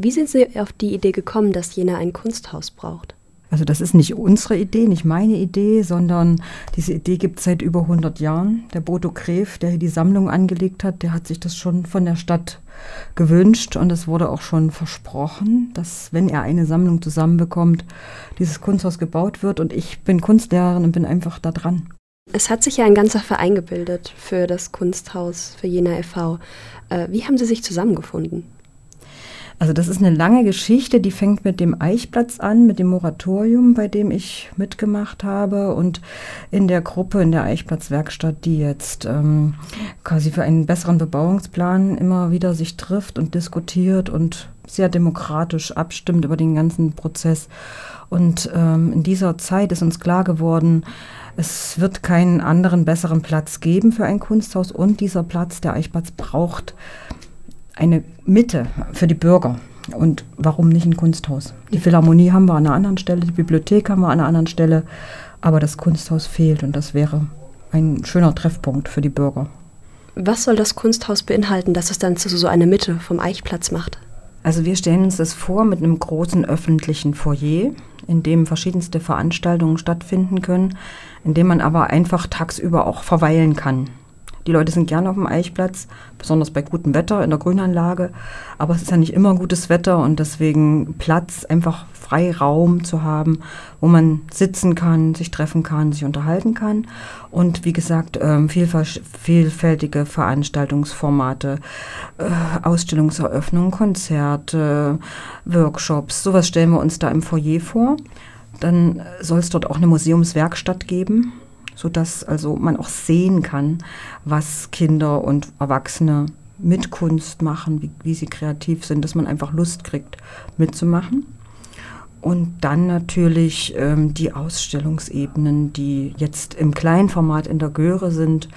Wie sind Sie auf die Idee gekommen, dass Jena ein Kunsthaus braucht? Also das ist nicht unsere Idee, nicht meine Idee, sondern diese Idee gibt es seit über 100 Jahren. Der Bodo Gref, der hier die Sammlung angelegt hat, der hat sich das schon von der Stadt gewünscht und es wurde auch schon versprochen, dass wenn er eine Sammlung zusammenbekommt, dieses Kunsthaus gebaut wird und ich bin Kunstlehrerin und bin einfach da dran. Es hat sich ja ein ganzer Verein gebildet für das Kunsthaus, für Jena e.V. Äh, wie haben Sie sich zusammengefunden? Also das ist eine lange Geschichte, die fängt mit dem Eichplatz an, mit dem Moratorium, bei dem ich mitgemacht habe und in der Gruppe, in der Eichplatzwerkstatt, die jetzt ähm, quasi für einen besseren Bebauungsplan immer wieder sich trifft und diskutiert und sehr demokratisch abstimmt über den ganzen Prozess. Und ähm, in dieser Zeit ist uns klar geworden, es wird keinen anderen besseren Platz geben für ein Kunsthaus und dieser Platz, der Eichplatz, braucht eine Mitte für die Bürger. Und warum nicht ein Kunsthaus? Die Philharmonie haben wir an einer anderen Stelle, die Bibliothek haben wir an einer anderen Stelle, aber das Kunsthaus fehlt und das wäre ein schöner Treffpunkt für die Bürger. Was soll das Kunsthaus beinhalten, dass es dann zu so eine Mitte vom Eichplatz macht? Also wir stellen uns das vor mit einem großen öffentlichen Foyer, in dem verschiedenste Veranstaltungen stattfinden können, in dem man aber einfach tagsüber auch verweilen kann. Die Leute sind gerne auf dem Eichplatz, besonders bei gutem Wetter in der Grünanlage. Aber es ist ja nicht immer gutes Wetter und deswegen Platz, einfach Freiraum zu haben, wo man sitzen kann, sich treffen kann, sich unterhalten kann. Und wie gesagt, ähm, vielfältige Veranstaltungsformate, äh, Ausstellungseröffnungen, Konzerte, Workshops, sowas stellen wir uns da im Foyer vor. Dann soll es dort auch eine Museumswerkstatt geben sodass also man auch sehen kann, was Kinder und Erwachsene mit Kunst machen, wie, wie sie kreativ sind, dass man einfach Lust kriegt, mitzumachen. Und dann natürlich ähm, die Ausstellungsebenen, die jetzt im Kleinformat in der Göre sind,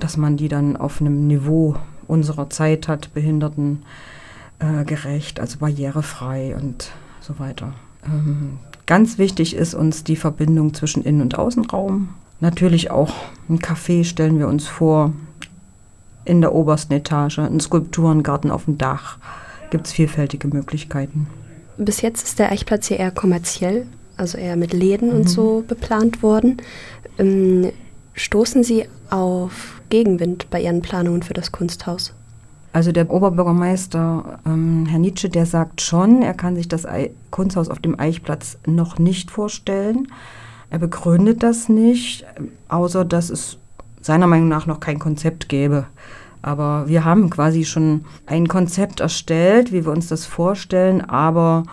dass man die dann auf einem Niveau unserer Zeit hat, behindertengerecht, äh, also barrierefrei und so weiter. Ähm, ganz wichtig ist uns die Verbindung zwischen Innen- und Außenraum. Natürlich auch ein Café stellen wir uns vor, in der obersten Etage, ein Skulpturengarten auf dem Dach. Gibt es vielfältige Möglichkeiten. Bis jetzt ist der Eichplatz hier eher kommerziell, also eher mit Läden mhm. und so beplant worden. Ähm, stoßen Sie auf Gegenwind bei Ihren Planungen für das Kunsthaus? Also der Oberbürgermeister ähm, Herr Nietzsche, der sagt schon, er kann sich das Kunsthaus auf dem Eichplatz noch nicht vorstellen. Er begründet das nicht, außer dass es seiner Meinung nach noch kein Konzept gäbe. Aber wir haben quasi schon ein Konzept erstellt, wie wir uns das vorstellen, aber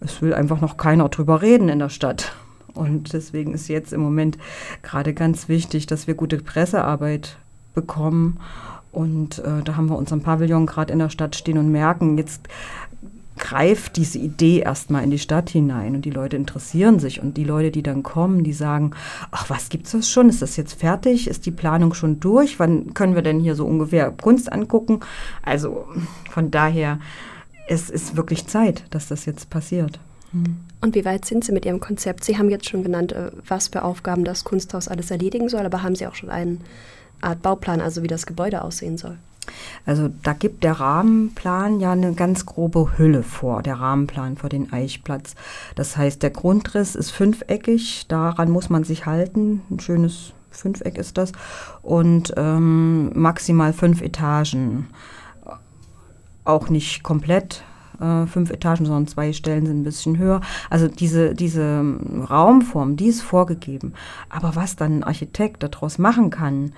es will einfach noch keiner drüber reden in der Stadt. Und deswegen ist jetzt im Moment gerade ganz wichtig, dass wir gute Pressearbeit bekommen. Und äh, da haben wir unseren Pavillon gerade in der Stadt stehen und merken, jetzt greift diese Idee erstmal in die Stadt hinein und die Leute interessieren sich und die Leute, die dann kommen, die sagen, ach, was gibt's das schon? Ist das jetzt fertig? Ist die Planung schon durch? Wann können wir denn hier so ungefähr Kunst angucken? Also von daher, es ist wirklich Zeit, dass das jetzt passiert. Hm. Und wie weit sind Sie mit Ihrem Konzept? Sie haben jetzt schon genannt, äh, was für Aufgaben das Kunsthaus alles erledigen soll, aber haben Sie auch schon eine Art Bauplan, also wie das Gebäude aussehen soll? Also da gibt der Rahmenplan ja eine ganz grobe Hülle vor, der Rahmenplan für den Eichplatz. Das heißt, der Grundriss ist fünfeckig, daran muss man sich halten. Ein schönes Fünfeck ist das. Und ähm, maximal fünf Etagen. Auch nicht komplett äh, fünf Etagen, sondern zwei Stellen sind ein bisschen höher. Also diese, diese Raumform, die ist vorgegeben. Aber was dann ein Architekt daraus machen kann,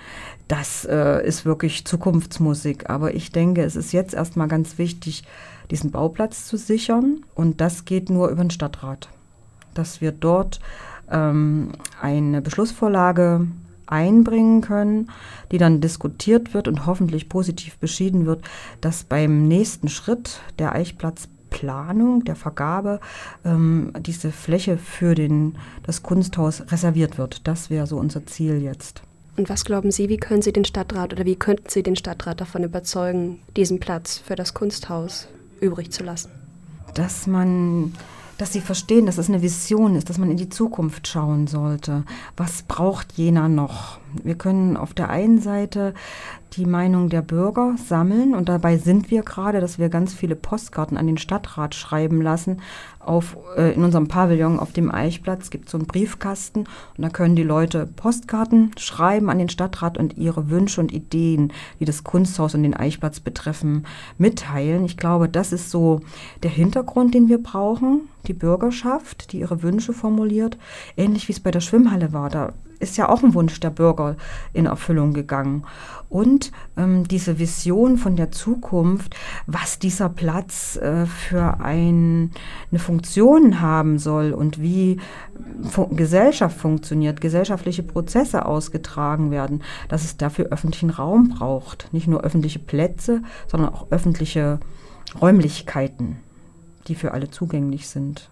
das äh, ist wirklich Zukunftsmusik. Aber ich denke, es ist jetzt erstmal ganz wichtig, diesen Bauplatz zu sichern. Und das geht nur über den Stadtrat. Dass wir dort ähm, eine Beschlussvorlage einbringen können, die dann diskutiert wird und hoffentlich positiv beschieden wird, dass beim nächsten Schritt der Eichplatzplanung, der Vergabe, ähm, diese Fläche für den, das Kunsthaus reserviert wird. Das wäre so unser Ziel jetzt. Und was glauben Sie, wie können Sie den Stadtrat oder wie könnten Sie den Stadtrat davon überzeugen, diesen Platz für das Kunsthaus übrig zu lassen? Dass man dass sie verstehen, dass es eine Vision ist, dass man in die Zukunft schauen sollte. Was braucht jener noch? Wir können auf der einen Seite die Meinung der Bürger sammeln und dabei sind wir gerade, dass wir ganz viele Postkarten an den Stadtrat schreiben lassen. Auf, äh, in unserem Pavillon auf dem Eichplatz gibt es so einen Briefkasten und da können die Leute Postkarten schreiben an den Stadtrat und ihre Wünsche und Ideen, die das Kunsthaus und den Eichplatz betreffen, mitteilen. Ich glaube, das ist so der Hintergrund, den wir brauchen. Die Bürgerschaft, die ihre Wünsche formuliert, ähnlich wie es bei der Schwimmhalle war. Da ist ja auch ein Wunsch der Bürger in Erfüllung gegangen. Und ähm, diese Vision von der Zukunft, was dieser Platz äh, für ein, eine Funktion haben soll und wie Fun Gesellschaft funktioniert, gesellschaftliche Prozesse ausgetragen werden, dass es dafür öffentlichen Raum braucht. Nicht nur öffentliche Plätze, sondern auch öffentliche Räumlichkeiten, die für alle zugänglich sind.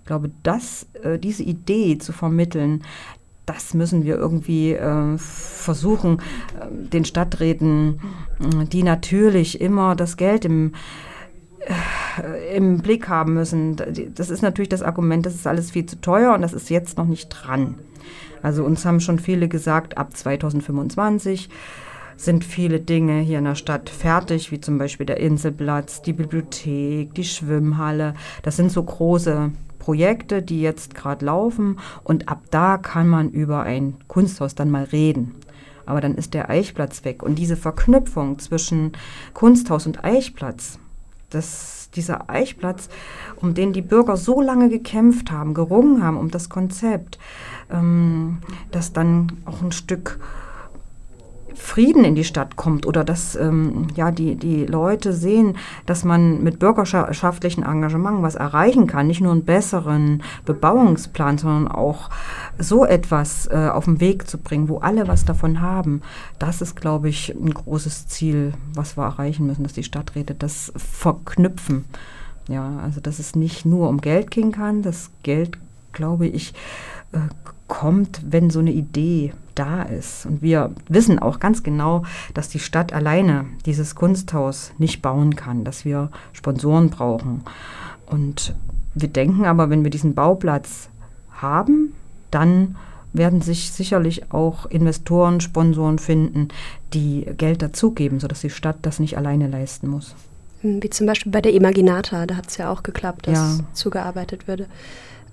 Ich glaube, dass äh, diese Idee zu vermitteln, das müssen wir irgendwie äh, versuchen, äh, den Stadträten, äh, die natürlich immer das Geld im, äh, im Blick haben müssen. Das ist natürlich das Argument, das ist alles viel zu teuer und das ist jetzt noch nicht dran. Also uns haben schon viele gesagt, ab 2025 sind viele Dinge hier in der Stadt fertig, wie zum Beispiel der Inselplatz, die Bibliothek, die Schwimmhalle. Das sind so große Projekte, die jetzt gerade laufen und ab da kann man über ein Kunsthaus dann mal reden. Aber dann ist der Eichplatz weg und diese Verknüpfung zwischen Kunsthaus und Eichplatz, das, dieser Eichplatz, um den die Bürger so lange gekämpft haben, gerungen haben, um das Konzept, ähm, das dann auch ein Stück Frieden in die Stadt kommt oder dass ähm, ja, die, die Leute sehen, dass man mit bürgerschaftlichem Engagement was erreichen kann, nicht nur einen besseren Bebauungsplan, sondern auch so etwas äh, auf den Weg zu bringen, wo alle was davon haben. Das ist, glaube ich, ein großes Ziel, was wir erreichen müssen, dass die Stadträte das verknüpfen. Ja, also dass es nicht nur um Geld gehen kann, das Geld, glaube ich, äh, kommt, wenn so eine Idee da ist. Und wir wissen auch ganz genau, dass die Stadt alleine dieses Kunsthaus nicht bauen kann, dass wir Sponsoren brauchen. Und wir denken aber, wenn wir diesen Bauplatz haben, dann werden sich sicherlich auch Investoren, Sponsoren finden, die Geld dazugeben, sodass die Stadt das nicht alleine leisten muss. Wie zum Beispiel bei der Imaginata, da hat es ja auch geklappt, dass ja. zugearbeitet würde.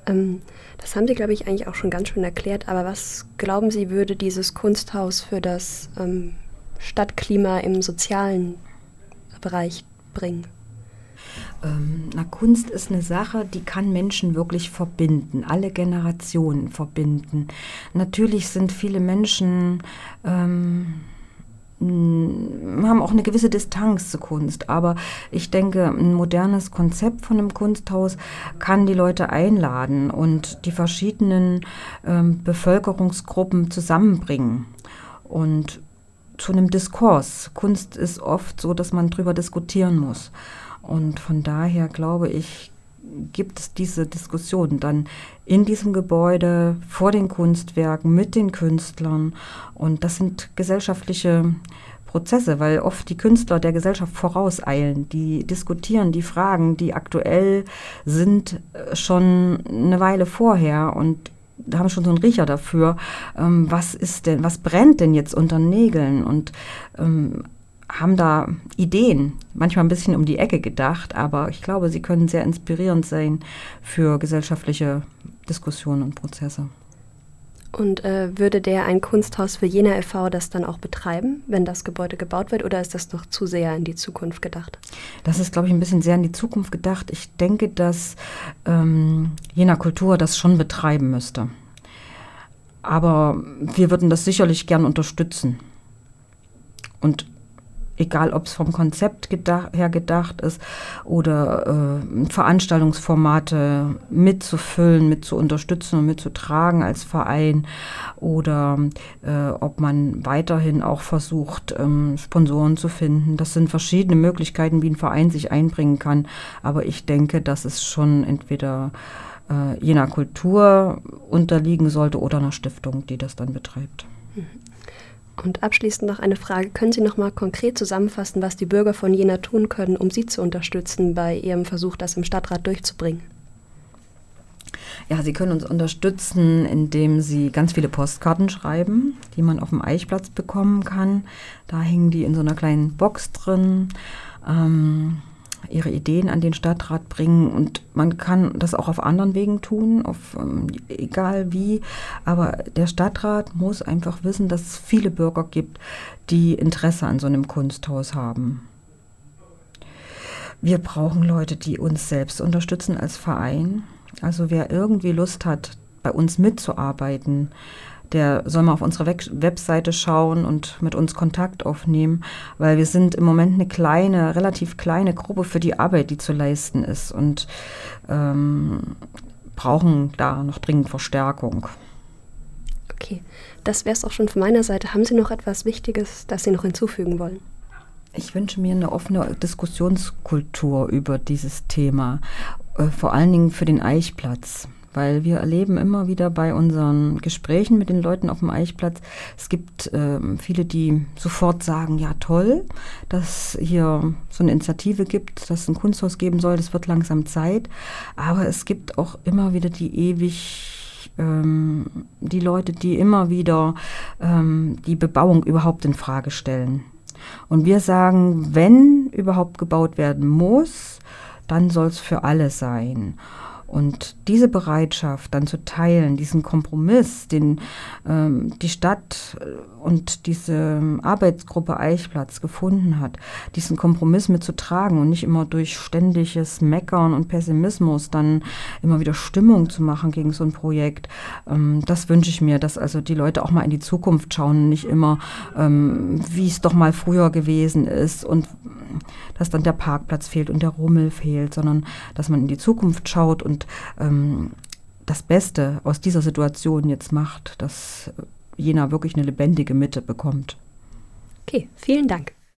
Ähm, das haben Sie, glaube ich, eigentlich auch schon ganz schön erklärt. Aber was glauben Sie, würde dieses Kunsthaus für das ähm, Stadtklima im sozialen Bereich bringen? Ähm, na, Kunst ist eine Sache, die kann Menschen wirklich verbinden, alle Generationen verbinden. Natürlich sind viele Menschen ähm, haben auch eine gewisse Distanz zur Kunst. Aber ich denke, ein modernes Konzept von einem Kunsthaus kann die Leute einladen und die verschiedenen ähm, Bevölkerungsgruppen zusammenbringen. Und zu einem Diskurs. Kunst ist oft so, dass man darüber diskutieren muss. Und von daher glaube ich, gibt es diese Diskussion dann in diesem Gebäude, vor den Kunstwerken, mit den Künstlern. Und das sind gesellschaftliche Prozesse, weil oft die Künstler der Gesellschaft vorauseilen. Die diskutieren die Fragen, die aktuell sind, äh, schon eine Weile vorher und haben schon so einen Riecher dafür, ähm, was ist denn, was brennt denn jetzt unter Nägeln und ähm, haben da Ideen, manchmal ein bisschen um die Ecke gedacht, aber ich glaube, sie können sehr inspirierend sein für gesellschaftliche Diskussionen und Prozesse. Und äh, würde der ein Kunsthaus für Jena e.V. das dann auch betreiben, wenn das Gebäude gebaut wird, oder ist das noch zu sehr in die Zukunft gedacht? Das ist, glaube ich, ein bisschen sehr in die Zukunft gedacht. Ich denke, dass ähm, Jena Kultur das schon betreiben müsste. Aber wir würden das sicherlich gern unterstützen. Und egal ob es vom Konzept gedacht, her gedacht ist oder äh, Veranstaltungsformate mitzufüllen, mit zu unterstützen und mitzutragen als Verein oder äh, ob man weiterhin auch versucht, ähm, Sponsoren zu finden. Das sind verschiedene Möglichkeiten, wie ein Verein sich einbringen kann. Aber ich denke, dass es schon entweder äh, jener Kultur unterliegen sollte oder einer Stiftung, die das dann betreibt. Mhm. Und abschließend noch eine Frage. Können Sie noch mal konkret zusammenfassen, was die Bürger von Jena tun können, um Sie zu unterstützen bei Ihrem Versuch, das im Stadtrat durchzubringen? Ja, Sie können uns unterstützen, indem Sie ganz viele Postkarten schreiben, die man auf dem Eichplatz bekommen kann. Da hängen die in so einer kleinen Box drin. Ähm, ihre Ideen an den Stadtrat bringen und man kann das auch auf anderen Wegen tun, auf ähm, egal wie, aber der Stadtrat muss einfach wissen, dass es viele Bürger gibt, die Interesse an so einem Kunsthaus haben. Wir brauchen Leute, die uns selbst unterstützen als Verein. Also wer irgendwie Lust hat, bei uns mitzuarbeiten, der soll mal auf unsere Webseite schauen und mit uns Kontakt aufnehmen, weil wir sind im Moment eine kleine, relativ kleine Gruppe für die Arbeit, die zu leisten ist und ähm, brauchen da noch dringend Verstärkung. Okay, das wäre es auch schon von meiner Seite. Haben Sie noch etwas Wichtiges, das Sie noch hinzufügen wollen? Ich wünsche mir eine offene Diskussionskultur über dieses Thema, äh, vor allen Dingen für den Eichplatz weil wir erleben immer wieder bei unseren Gesprächen mit den Leuten auf dem Eichplatz, es gibt äh, viele, die sofort sagen, ja toll, dass hier so eine Initiative gibt, dass es ein Kunsthaus geben soll, das wird langsam Zeit, aber es gibt auch immer wieder die ewig ähm, die Leute, die immer wieder ähm, die Bebauung überhaupt in Frage stellen. Und wir sagen, wenn überhaupt gebaut werden muss, dann soll es für alle sein. Und diese Bereitschaft dann zu teilen, diesen Kompromiss, den ähm, die Stadt und diese Arbeitsgruppe Eichplatz gefunden hat, diesen Kompromiss mitzutragen und nicht immer durch ständiges Meckern und Pessimismus dann immer wieder Stimmung zu machen gegen so ein Projekt, ähm, das wünsche ich mir, dass also die Leute auch mal in die Zukunft schauen, nicht immer, ähm, wie es doch mal früher gewesen ist und dass dann der Parkplatz fehlt und der Rummel fehlt, sondern dass man in die Zukunft schaut und ähm, das Beste aus dieser Situation jetzt macht, dass Jena wirklich eine lebendige Mitte bekommt. Okay, vielen Dank.